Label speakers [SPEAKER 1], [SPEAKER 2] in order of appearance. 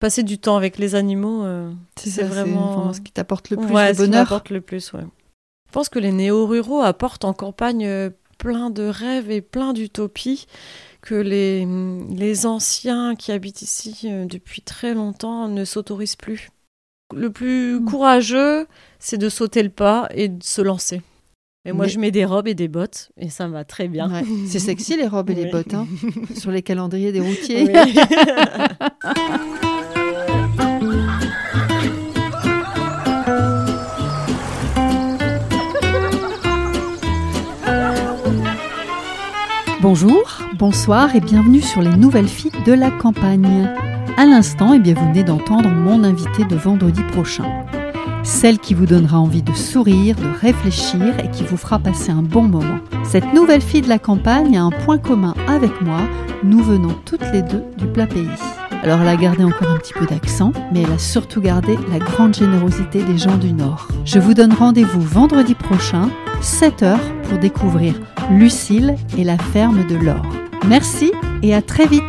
[SPEAKER 1] Passer du temps avec les animaux, euh,
[SPEAKER 2] C'est
[SPEAKER 1] vraiment
[SPEAKER 2] enfin, ce qui t'apporte le plus
[SPEAKER 1] Ouais,
[SPEAKER 2] de
[SPEAKER 1] ce
[SPEAKER 2] bonheur.
[SPEAKER 1] m'apporte le plus, ouais. Je pense que les néo-ruraux apportent en campagne euh, plein de rêves et plein d'utopies que les, les anciens qui habitent ici euh, depuis très longtemps ne s'autorisent plus. Le plus
[SPEAKER 2] Mm.
[SPEAKER 1] courageux, c'est de sauter le pas et de se lancer. Et moi,
[SPEAKER 2] Mais-
[SPEAKER 1] je mets des robes et des bottes, et ça me va très bien.
[SPEAKER 2] Ouais. C'est sexy les robes et les bottes, hein, sur les calendriers des routiers.
[SPEAKER 1] Oui.
[SPEAKER 2] Bonjour, bonsoir et bienvenue sur les nouvelles filles de la campagne. À l'instant, eh bien, vous venez d'entendre mon invité de vendredi prochain. Celle qui vous donnera envie de sourire, de réfléchir et qui vous fera passer un bon moment. Cette nouvelle fille de la campagne a un point commun avec moi, nous venons toutes les deux du plat pays. Alors elle a gardé encore un petit peu d'accent, mais elle a surtout gardé la grande générosité des gens du Nord. Je vous donne rendez-vous vendredi prochain, 7h, pour découvrir Lucille et la ferme de l'or. Merci et à très vite